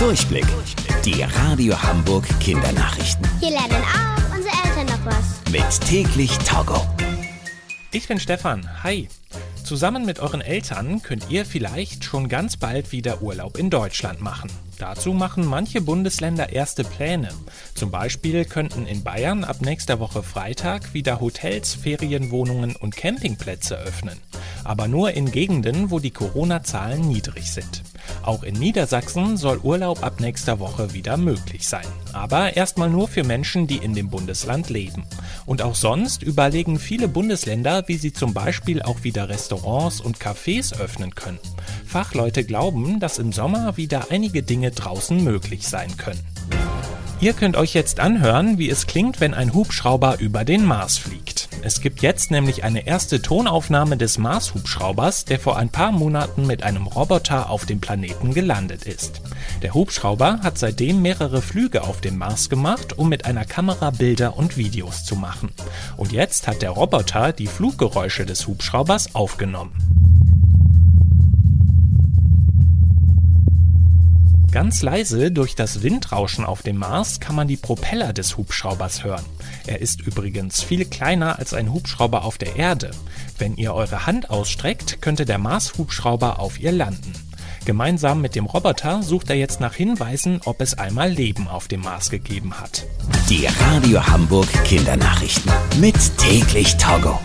Durchblick. Die Radio Hamburg Kindernachrichten. Hier lernen auch unsere Eltern noch was. Mit täglich Togo. Ich bin Stefan. Hi. Zusammen mit euren Eltern könnt ihr vielleicht schon ganz bald wieder Urlaub in Deutschland machen. Dazu machen manche Bundesländer erste Pläne. Zum Beispiel könnten in Bayern ab nächster Woche Freitag wieder Hotels, Ferienwohnungen und Campingplätze öffnen. Aber nur in Gegenden, wo die Corona-Zahlen niedrig sind. Auch in Niedersachsen soll Urlaub ab nächster Woche wieder möglich sein. Aber erstmal nur für Menschen, die in dem Bundesland leben. Und auch sonst überlegen viele Bundesländer, wie sie zum Beispiel auch wieder Restaurants und Cafés öffnen können. Fachleute glauben, dass im Sommer wieder einige Dinge draußen möglich sein können. Ihr könnt euch jetzt anhören, wie es klingt, wenn ein Hubschrauber über den Mars fliegt. Es gibt jetzt nämlich eine erste Tonaufnahme des Mars-Hubschraubers, der vor ein paar Monaten mit einem Roboter auf dem Planeten gelandet ist. Der Hubschrauber hat seitdem mehrere Flüge auf dem Mars gemacht, um mit einer Kamera Bilder und Videos zu machen. Und jetzt hat der Roboter die Fluggeräusche des Hubschraubers aufgenommen. Ganz leise durch das Windrauschen auf dem Mars kann man die Propeller des Hubschraubers hören. Er ist übrigens viel kleiner als ein Hubschrauber auf der Erde. Wenn ihr eure Hand ausstreckt, könnte der Mars-Hubschrauber auf ihr landen. Gemeinsam mit dem Roboter sucht er jetzt nach Hinweisen, ob es einmal Leben auf dem Mars gegeben hat. Die Radio Hamburg Kindernachrichten. Mit täglich Togo.